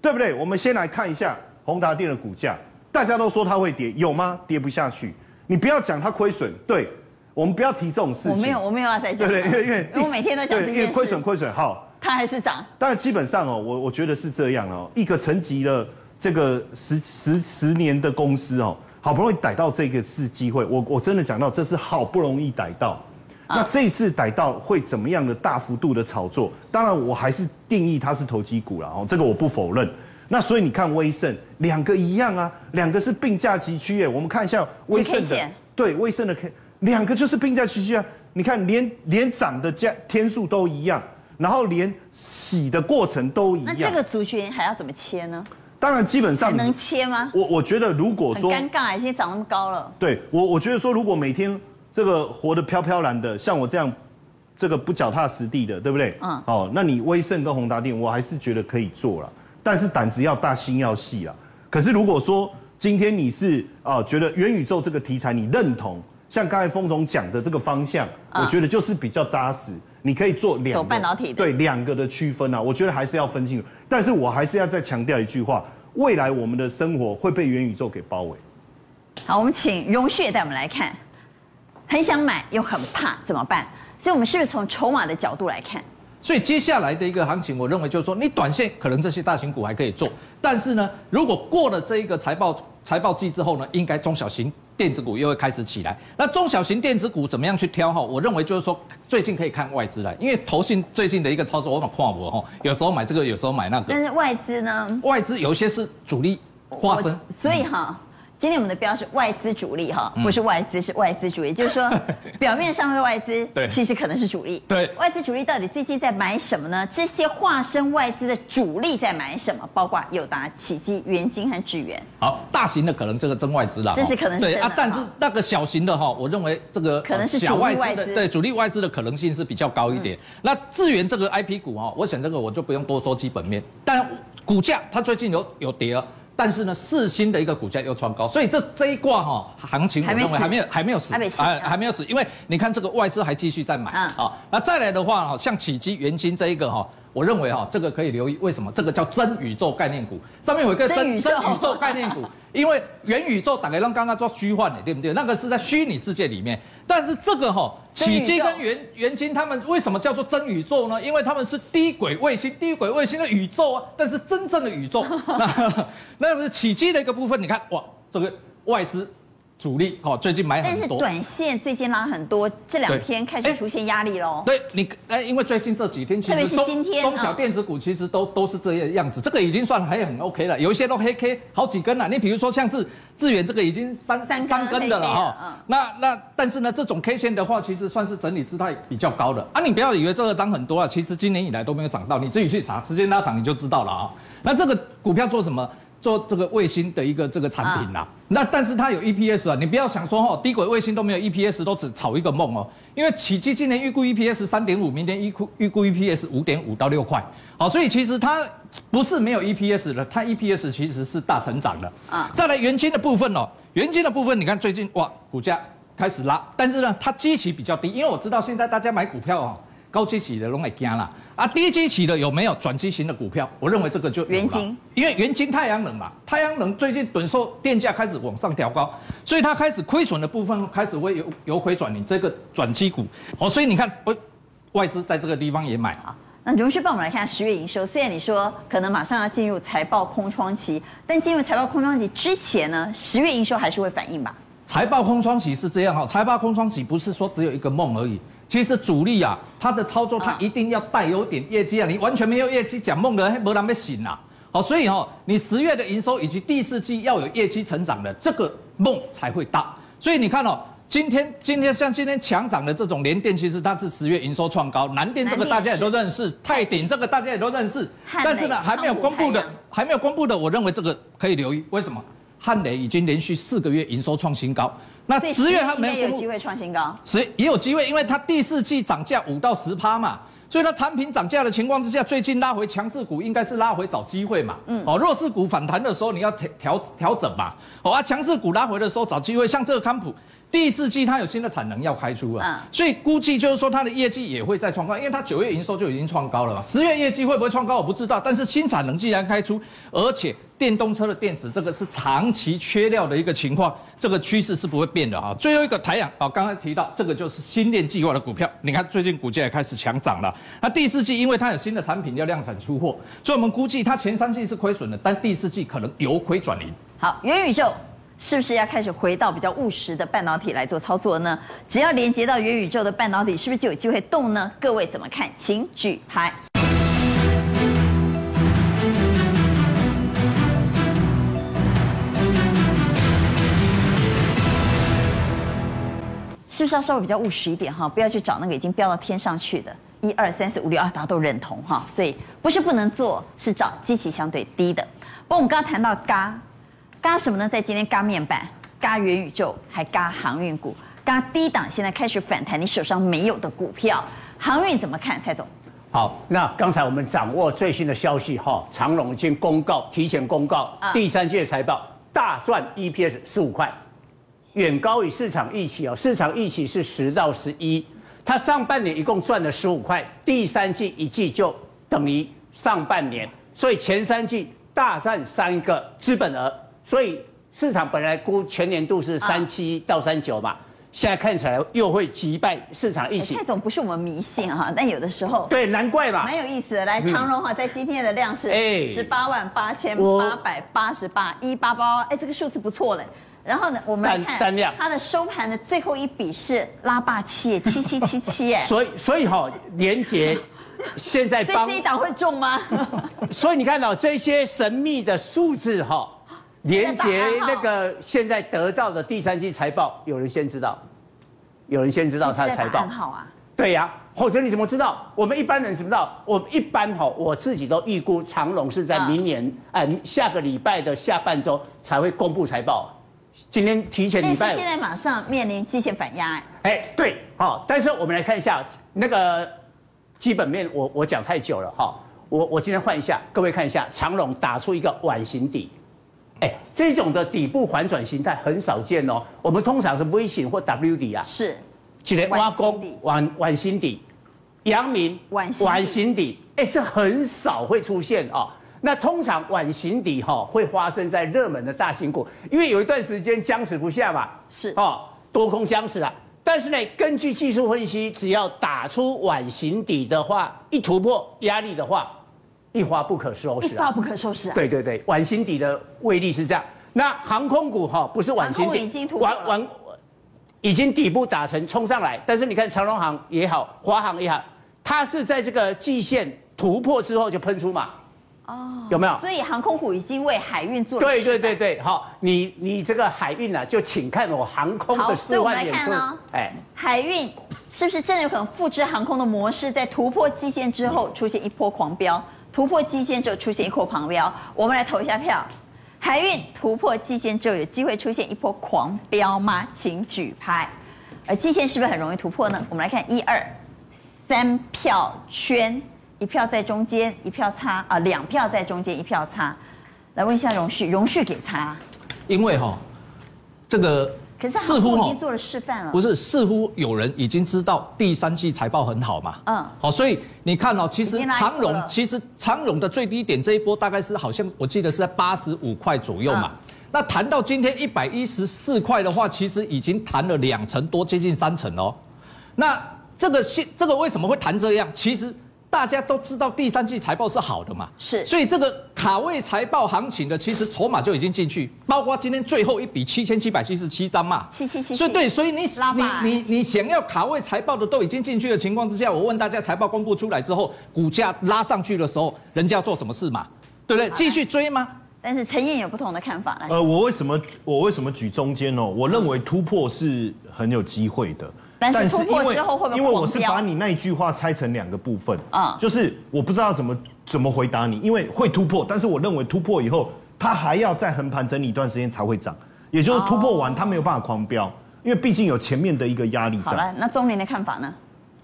对不对？我们先来看一下宏达电的股价，大家都说它会跌，有吗？跌不下去。你不要讲它亏损，对，我们不要提这种事情。我没有，我没有要再讲。对不对？因为因为我每天都讲这件事。亏损亏损好。它还是涨，但基本上哦，我我觉得是这样哦，一个沉寂了这个十十十年的公司哦，好不容易逮到这个是机会，我我真的讲到这是好不容易逮到，那这一次逮到会怎么样的大幅度的炒作？当然我还是定义它是投机股了哦，这个我不否认。那所以你看威盛两个一样啊，两个是并驾齐驱耶，我们看一下威盛的，对威盛的 K，两个就是并驾齐驱啊，你看连连涨的价天数都一样。然后连洗的过程都一样，那这个族群还要怎么切呢？当然，基本上能切吗？我我觉得，如果说很尴尬，已经长那么高了。对我，我觉得说，如果每天这个活得飘飘然的，像我这样，这个不脚踏实地的，对不对？嗯。哦，那你威盛跟宏达电，我还是觉得可以做了，但是胆子要大，心要细了。可是如果说今天你是啊，觉得元宇宙这个题材你认同，像刚才峰总讲的这个方向，我觉得就是比较扎实。你可以做两个走半导体的对两个的区分啊，我觉得还是要分清楚。但是我还是要再强调一句话：未来我们的生活会被元宇宙给包围。好，我们请荣旭带我们来看，很想买又很怕怎么办？所以，我们是不是从筹码的角度来看？所以接下来的一个行情，我认为就是说，你短线可能这些大型股还可以做，但是呢，如果过了这一个财报财报季之后呢，应该中小型电子股又会开始起来。那中小型电子股怎么样去挑哈？我认为就是说，最近可以看外资了，因为投信最近的一个操作，我蛮看我哈，有时候买这个，有时候买那个。但是外资呢？外资有些是主力化身，所以哈。嗯今天我们的标是外资主力哈，不是外资，是外资主力，就是说表面上是外资，对，其实可能是主力。对，外资主力到底最近在买什么呢？这些化身外资的主力在买什么？包括友达、启基、元晶和智源。好，大型的可能这个真外资啦，这是可能是。对啊，但是那个小型的哈，我认为这个可能是主力外资，对，主力外资的可能性是比较高一点。那智源这个 IP 股哈，我想这个我就不用多说基本面，但股价它最近有有跌了。但是呢，四星的一个股价又创高，所以这这一挂哈行情，我认为还没有还没有死，还还没有死，因为你看这个外资还继续在买啊。那再来的话哈，像启基、元金这一个哈。我认为哈，这个可以留意，为什么？这个叫真宇宙概念股，上面有一个真真宇宙概念股，因为元宇宙大概让刚刚做虚幻的，对不对？那个是在虚拟世界里面，但是这个哈，启基跟元元晶他们为什么叫做真宇宙呢？因为他们是低轨卫星，低轨卫星的宇宙啊，但是真正的宇宙，那 那个是启基的一个部分，你看哇，这个外资。主力哦，最近买很多，但是短线最近拉很多，这两天开始出现压力喽。对你，哎，因为最近这几天其实是今天中小电子股其实都都是这样样子，这个已经算还很 OK 了，有一些都黑 K 好几根了。你比如说像是智远这个已经三三三根的了哈，那那但是呢，这种 K 线的话，其实算是整理姿态比较高的啊。你不要以为这个涨很多啊，其实今年以来都没有涨到，你自己去查，时间拉长你就知道了啊。那这个股票做什么？做这个卫星的一个这个产品呐、啊，那但是它有 EPS 啊，你不要想说哦，低轨卫星都没有 EPS，都只炒一个梦哦。因为启基今年预估 EPS 三点五，明年预估预估 EPS 五点五到六块，好，所以其实它不是没有 EPS 的，它 EPS 其实是大成长的啊。再来元金的部分哦，元金的部分你看最近哇，股价开始拉，但是呢，它基期比较低，因为我知道现在大家买股票哦。高基期的都会惊了啊，低基期的有没有转机型的股票？我认为这个就元晶，因为元晶太阳能嘛，太阳能最近等售电价开始往上调高，所以它开始亏损的部分开始会由由亏转你，这个转机股哦，所以你看，外资在这个地方也买啊。那荣旭帮我们来看十月营收，虽然你说可能马上要进入财报空窗期，但进入财报空窗期之前呢，十月营收还是会反应吧？财报空窗期是这样哈，财报空窗期不是说只有一个梦而已。其实主力啊，他的操作他一定要带有点业绩啊，你完全没有业绩讲梦的，没人被醒啊。好，所以哦，你十月的营收以及第四季要有业绩成长的，这个梦才会大。所以你看哦，今天今天像今天强涨的这种联电，其实它是十月营收创高，南电这个大家也都认识，泰鼎这个大家也都认识，但是呢还没有公布的，还没有公布的，我认为这个可以留意。为什么？汉磊已经连续四个月营收创新高。那十月它没有机会创新高，十也有机会，因为它第四季涨价五到十趴嘛，所以它产品涨价的情况之下，最近拉回强势股应该是拉回找机会嘛，嗯，哦，弱势股反弹的时候你要调调调整嘛，哦啊，强势股拉回的时候找机会，像这个康普。第四季它有新的产能要开出啊，所以估计就是说它的业绩也会再创高，因为它九月营收就已经创高了嘛。十月业绩会不会创高我不知道，但是新产能既然开出，而且电动车的电池这个是长期缺料的一个情况，这个趋势是不会变的啊。最后一个台阳啊，刚才提到这个就是新电计划的股票，你看最近股价也开始强涨了。那第四季因为它有新的产品要量产出货，所以我们估计它前三季是亏损的，但第四季可能由亏转盈。好，元宇宙。是不是要开始回到比较务实的半导体来做操作呢？只要连接到元宇宙的半导体，是不是就有机会动呢？各位怎么看？请举牌。是不是要稍微比较务实一点哈？不要去找那个已经飙到天上去的，一二三四五六啊，大家都认同哈。所以不是不能做，是找基期相对低的。不过我们刚刚谈到嘎。嘎什么呢？在今天嘎面板、嘎元宇宙，还嘎航运股、嘎低档，现在开始反弹。你手上没有的股票，航运怎么看？蔡总，好，那刚才我们掌握最新的消息哈，长荣已经公告，提前公告第三季财报大赚 EPS 十五块，远高于市场预期哦。市场预期是十到十一，它上半年一共赚了十五块，第三季一季就等于上半年，所以前三季大赚三个资本额。所以市场本来估全年度是三七到三九嘛，现在看起来又会击败市场一起。蔡总不是我们迷信哈，但有的时候对，难怪嘛，蛮有意思的。来，长荣哈，在今天的量是十八万八千八百八十八一八八，哎，这个数字不错嘞。然后呢，我们来看单量，它的收盘的最后一笔是拉霸 七七七七七，哎，所以所以哈，连结 现在帮这一档会中吗？所以你看到这些神秘的数字哈，连接那个现在得到的第三季财报，有人先知道，有人先知道他的财报，很好啊，对呀，或者你怎么知道？我们一般人知不知道？我们一般哈，我自己都预估长隆是在明年哎下个礼拜的下半周才会公布财报。今天提前礼拜，但是现在马上面临季线反压，哎，哎，对，好，但是我们来看一下那个基本面我，我我讲太久了哈，我我今天换一下，各位看一下，长隆打出一个碗形底，哎，这种的底部反转形态很少见哦，我们通常是 V 型或 W 底啊，是，今天挖工碗碗形底，阳明碗碗形底，哎，这很少会出现哦。那通常碗形底哈会发生在热门的大型股，因为有一段时间僵持不下嘛，是。哦，多空僵持啊。但是呢，根据技术分析，只要打出碗形底的话，一突破压力的话，一发不可收拾，一发不可收拾啊。对对对，碗心底的威力是这样。那航空股哈不是碗心底，已经突已经底部打成冲上来，但是你看长荣航也好，华航也好，它是在这个季线突破之后就喷出嘛。哦，有没有？所以航空股已经为海运做了。对对对对，好，你你这个海运啊，就请看我航空的四万点数。哎，海运是不是真的有可能复制航空的模式，在突破季线之后出现一波狂飙？突破季线之后出现一波狂飙，我们来投一下票。海运突破季线之后有机会出现一波狂飙吗？请举牌。而季线是不是很容易突破呢？我们来看一二三票圈。一票在中间，一票差啊，两票在中间，一票差。来问一下荣旭，荣旭给差，因为哈，这个可是似乎已经做了示范了，不是？似乎有人已经知道第三季财报很好嘛？嗯，好，所以你看哦，其实长荣，其实长荣的最低点这一波大概是好像我记得是在八十五块左右嘛。那谈到今天一百一十四块的话，其实已经谈了两成多，接近三成哦。那这个现这个为什么会谈这样？其实。大家都知道第三季财报是好的嘛，是，所以这个卡位财报行情的，其实筹码就已经进去，包括今天最后一笔七千七百七十七张嘛，七七七，所以对，所以你你你你想要卡位财报的都已经进去的情况之下，我问大家，财报公布出来之后，股价拉上去的时候，人家要做什么事嘛？对不对？继续追吗？但是陈燕有不同的看法来。呃，我为什么我为什么举中间哦？我认为突破是很有机会的。但是突破之后会不会因为我是把你那一句话拆成两个部分嗯，就是我不知道怎么怎么回答你，因为会突破，但是我认为突破以后它还要再横盘整理一段时间才会涨，也就是突破完它没有办法狂飙，因为毕竟有前面的一个压力在。好了，那钟明的看法呢？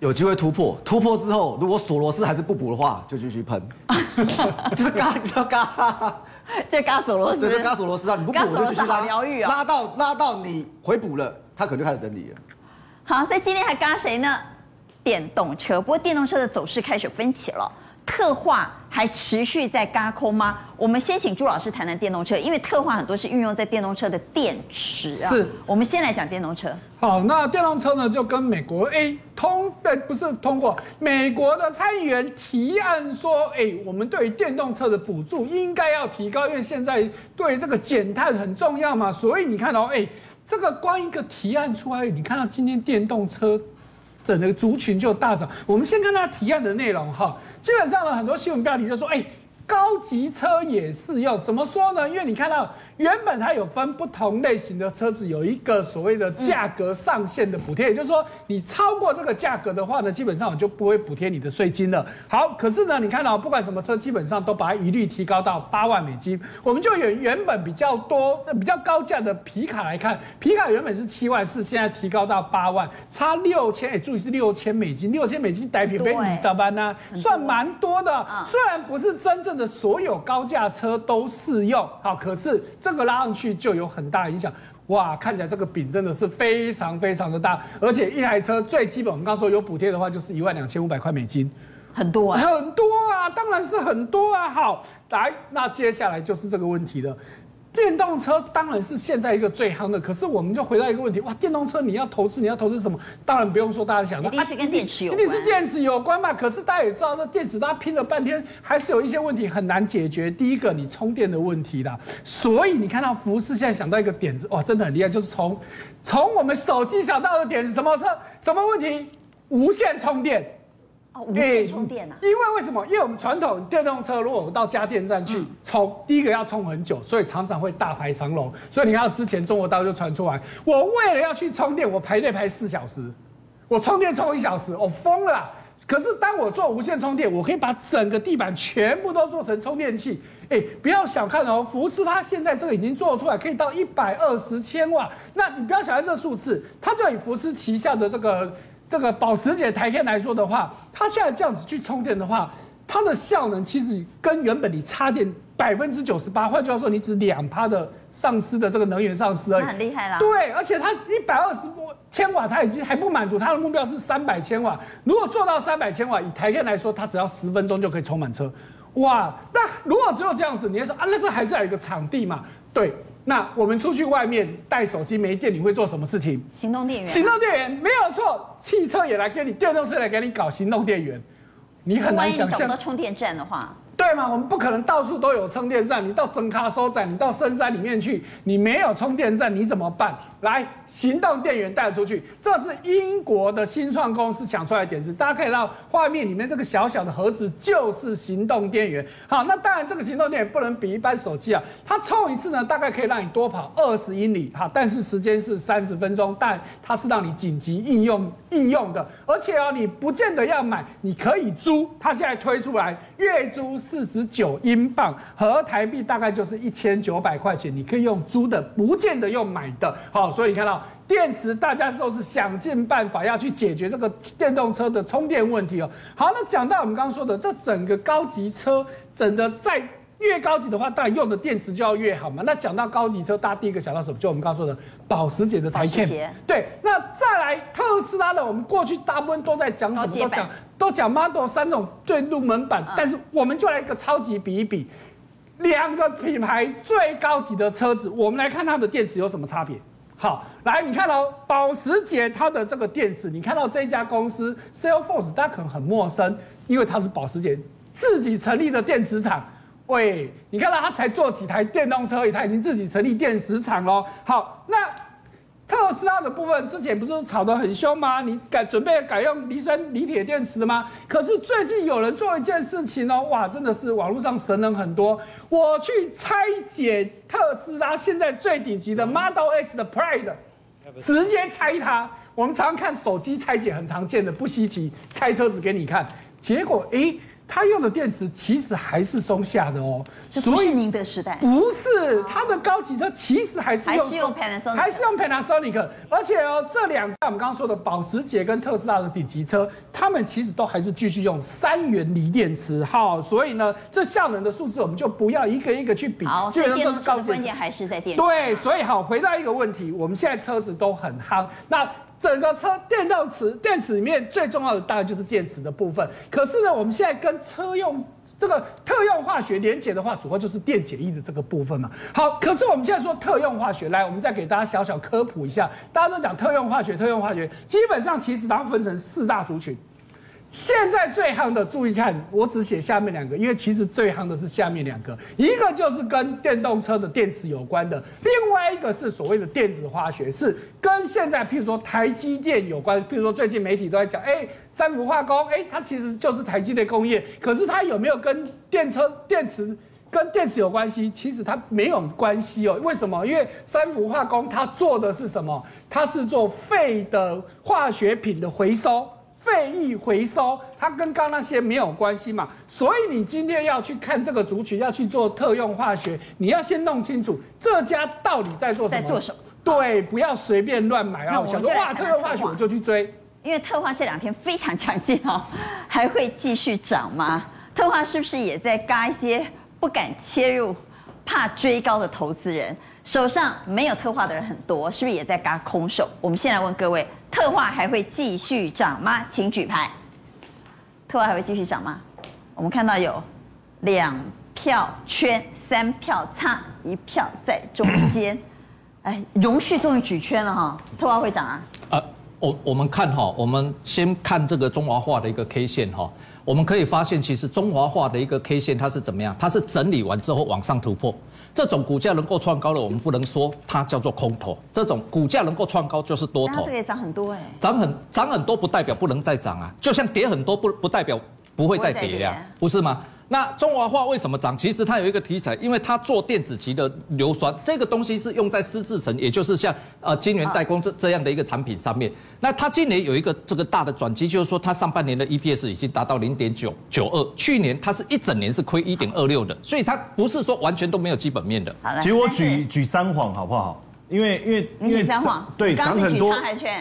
有机会突破，突破之后如果索罗斯还是不补的话，就继续喷，就是嘎就嘎，就嘎索罗斯，对，就嘎索罗斯啊，你不补我就继续拉，拉到拉到你回补了，它可能就开始整理了。好，在今天还嘎谁呢？电动车，不过电动车的走势开始分歧了。特化还持续在嘎空吗？我们先请朱老师谈谈电动车，因为特化很多是运用在电动车的电池啊。是，我们先来讲电动车。好，那电动车呢，就跟美国哎通对，不是通过美国的参议员提案说，哎，我们对于电动车的补助应该要提高，因为现在对这个减碳很重要嘛。所以你看到哎。这个光一个提案出来，你看到今天电动车整个族群就大涨。我们先看它提案的内容哈，基本上呢，很多新闻标题就说，哎，高级车也适用，怎么说呢？因为你看到。原本它有分不同类型的车子，有一个所谓的价格上限的补贴，也就是说，你超过这个价格的话呢，基本上我就不会补贴你的税金了。好，可是呢，你看到不管什么车，基本上都把它一律提高到八万美金。我们就原原本比较多、比较高价的皮卡来看，皮卡原本是七万四，现在提高到八万，差六千，哎，注意是六千美金，六千美金代表你咋办呢？算蛮多的，虽然不是真正的所有高价车都适用，好，可是。这个拉上去就有很大影响，哇！看起来这个饼真的是非常非常的大，而且一台车最基本，我们刚刚说有补贴的话，就是一万两千五百块美金，很多啊，很多啊，当然是很多啊。好，来，那接下来就是这个问题了，电电动车当然是现在一个最夯的，可是我们就回到一个问题，哇，电动车你要投资，你要投资什么？当然不用说，大家想到一定是跟电池有关，一定是电池有关嘛。可是大家也知道，那电池大家拼了半天，还是有一些问题很难解决。第一个，你充电的问题啦。所以你看到福斯现在想到一个点子，哇，真的很厉害，就是从从我们手机想到的点子，什么车？什么问题？无线充电。无线充电啊？因为为什么？因为我们传统电动车，如果我到加电站去充，第一个要充很久，所以常常会大排长龙。所以你看，之前中国大陆就传出来，我为了要去充电，我排队排四小时，我充电充一小时，我疯了啦。可是当我做无线充电，我可以把整个地板全部都做成充电器。哎，不要小看哦，福斯它现在这个已经做出来，可以到一百二十千瓦。那你不要小看这个数字，它就以福斯旗下的这个。这个保时捷台 K 来说的话，它现在这样子去充电的话，它的效能其实跟原本你插电百分之九十八，换句话说，你只两趴的丧失的这个能源丧失而已，很厉害啦。对，而且它一百二十千瓦，它已经还不满足，它的目标是三百千瓦。如果做到三百千瓦，以台 K 来说，它只要十分钟就可以充满车。哇，那如果只有这样子，你会说啊，那这还是要有一个场地嘛？对。那我们出去外面带手机没电，你会做什么事情？行动电源。行动电源没有错，汽车也来给你，电动车来给你搞行动电源，你很难想象。万一你找不到充电站的话。对吗？我们不可能到处都有充电站。你到整卡收站，你到深山里面去，你没有充电站，你怎么办？来，行动电源带出去。这是英国的新创公司想出来的点子。大家可以到画面里面这个小小的盒子，就是行动电源。好，那当然这个行动电源不能比一般手机啊，它充一次呢，大概可以让你多跑二十英里。哈，但是时间是三十分钟，但它是让你紧急应用应用的。而且哦，你不见得要买，你可以租。它现在推出来月租。四十九英镑和台币大概就是一千九百块钱，你可以用租的，不见得用买的。好，所以你看到电池，大家都是想尽办法要去解决这个电动车的充电问题哦。好，那讲到我们刚刚说的这整个高级车，整的在。越高级的话，当然用的电池就要越好嘛。那讲到高级车，大家第一个想到什么？就我们刚刚说的保时捷的台 K。对，那再来特斯拉的，我们过去大部分都在讲什么？都讲都讲 Model 三这种最入门版，嗯、但是我们就来一个超级比一比，两个品牌最高级的车子，我们来看它的电池有什么差别。好，来你看哦，保时捷它的这个电池，你看到这家公司 Cellforce，大家可能很陌生，因为它是保时捷自己成立的电池厂。喂，你看到他才做几台电动车，他已经自己成立电池厂喽。好，那特斯拉的部分之前不是吵得很凶吗？你改准备改用磷酸锂铁电池的吗？可是最近有人做一件事情哦，哇，真的是网络上神人很多。我去拆解特斯拉现在最顶级的 Model S 的 Plaid，直接拆它。我们常常看手机拆解很常见的，不稀奇。拆车子给你看，结果诶。它用的电池其实还是松下的哦，所以宁德时代不是它的高级车，其实还是用还是用 Panasonic，还是用 Panasonic，而且哦，这两家我们刚刚说的保时捷跟特斯拉的顶级车，他们其实都还是继续用三元锂电池。好，所以呢，这效能的数字我们就不要一个一个去比，好，所以电动车的关键还是在电池。对，所以好，回到一个问题，我们现在车子都很夯，那。整个车电动池电池里面最重要的大概就是电池的部分。可是呢，我们现在跟车用这个特用化学连接的话，主要就是电解液的这个部分嘛。好，可是我们现在说特用化学，来，我们再给大家小小科普一下。大家都讲特用化学，特用化学基本上其实它分成四大族群。现在最夯的，注意看，我只写下面两个，因为其实最夯的是下面两个，一个就是跟电动车的电池有关的，另外一个是所谓的电子化学，是跟现在譬如说台积电有关，譬如说最近媒体都在讲，哎，三氟化工，哎，它其实就是台积电工业，可是它有没有跟电车电池跟电池有关系？其实它没有关系哦，为什么？因为三氟化工它做的是什么？它是做废的化学品的回收。废液回收，它跟刚那些没有关系嘛，所以你今天要去看这个族群，要去做特用化学，你要先弄清楚这家到底在做什么。在做什么？对，不要随便乱买啊！我想说，哇，特用化学我就去追，因为特化这两天非常强劲哦，还会继续涨吗？特化是不是也在嘎一些不敢切入、怕追高的投资人？手上没有特化的人很多，是不是也在嘎空手？我们先来问各位。特化还会继续涨吗？请举牌。特化还会继续涨吗？我们看到有两票圈，三票差，一票在中间。哎，荣旭终于举圈了哈，特化会长啊。呃，我我们看哈，我们先看这个中华化的一个 K 线哈，我们可以发现，其实中华化的一个 K 线它是怎么样？它是整理完之后往上突破。这种股价能够创高的，我们不能说它叫做空头。这种股价能够创高就是多头。它这个也涨很多哎。涨很涨很多不代表不能再涨啊，就像跌很多不不代表不会再跌呀，不是吗？那中华化为什么涨？其实它有一个题材，因为它做电子级的硫酸，这个东西是用在湿制程，也就是像呃晶圆代工这这样的一个产品上面。那它今年有一个这个大的转机，就是说它上半年的 EPS 已经达到零点九九二，去年它是一整年是亏一点二六的，所以它不是说完全都没有基本面的。好了，其实我举举三谎好不好？因为因为你举三谎，对，涨很多。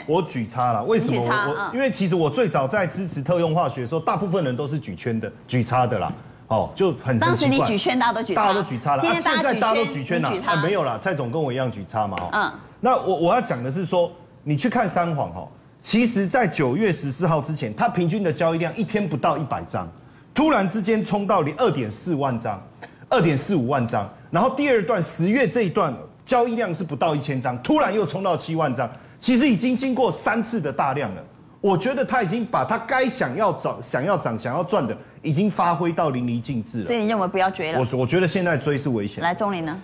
我举差了，为什么？我因为其实我最早在支持特用化学的时候，大部分人都是举圈的，举差的啦。哦，就很当时你举圈，大家都举，大家都举差了。今天现在大家都举圈了，哎，没有啦。蔡总跟我一样举差嘛。嗯。那我我要讲的是说，你去看三谎哈，其实在九月十四号之前，它平均的交易量一天不到一百张，突然之间冲到你二点四万张，二点四五万张。然后第二段十月这一段交易量是不到一千张，突然又冲到七万张，其实已经经过三次的大量了。我觉得他已经把他该想要涨、想要涨、想要赚的，已经发挥到淋漓尽致了。所以你认为不要追了？我我觉得现在追是危险。来，中林呢？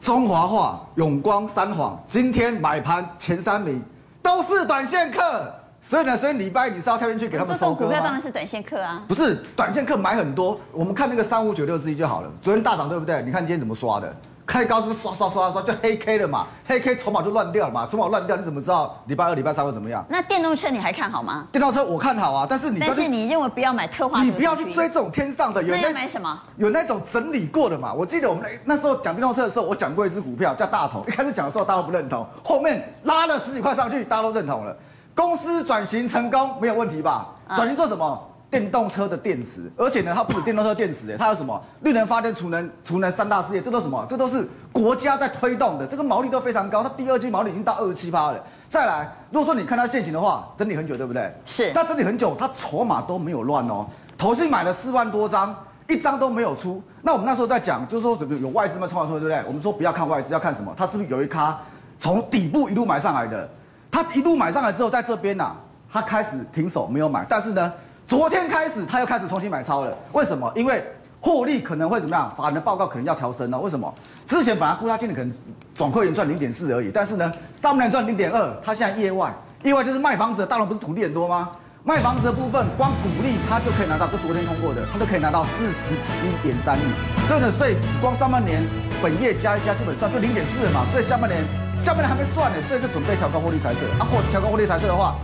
中华化、永光、三谎，今天买盘前三名都是短线客，所以呢，所以礼拜你是要跳进去给他们收割吗？股票当然是短线客啊。不是短线客买很多，我们看那个三五九六之一就好了。昨天大涨对不对？你看今天怎么刷的？开高是不是刷刷刷刷就黑 K 了嘛？黑 K 筹码就乱掉了嘛？筹码乱掉，你怎么知道礼拜二、礼拜三会怎么样？那电动车你还看好吗？电动车我看好啊，但是你但是你认为不要买特化？你不要去追这种天上的，有那要买什么？有那种整理过的嘛？我记得我们那时候讲电动车的时候，我讲过一只股票叫大同，一开始讲的时候大家都不认同，后面拉了十几块上去，大家都认同了。公司转型成功没有问题吧？转型做什么？电动车的电池，而且呢，它不止电动车电池，哎，它有什么绿能发电、储能、储能三大事业，这都什么？这都是国家在推动的，这个毛利都非常高，它第二季毛利已经到二十七趴了。再来，如果说你看它现行的话，整理很久，对不对？是。它整理很久，它筹码都没有乱哦，投信买了四万多张，一张都没有出。那我们那时候在讲，就是说怎么有外资嘛，冲来冲去，对不对？我们说不要看外资，要看什么？它是不是有一咖从底部一路买上来的？它一路买上来之后，在这边呐、啊，它开始停手没有买，但是呢？昨天开始，他又开始重新买超了。为什么？因为获利可能会怎么样？法人的报告可能要调升了。为什么？之前本来估他今年可能转亏盈赚零点四而已，但是呢，上半年赚零点二。他现在业外，业外就是卖房子的。大陆不是土地很多吗？卖房子的部分，光股利他就可以拿到，就昨天通过的，他都可以拿到四十七点三亿。所以呢，所以光上半年本业加一加，基本上就零点四嘛。所以下半年，下半年还没算呢，所以就准备调高获利财测啊。或调高获利财测的话。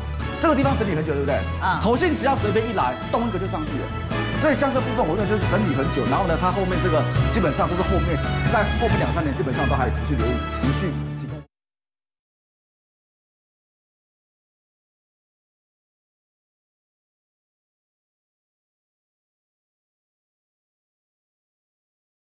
这个地方整理很久，对不对？啊，投信只要随便一来，动一个就上去了。所以像这部分，我认为就是整理很久。然后呢，它后面这个基本上就是后面在后面两三年基本上都还持续留意，持续。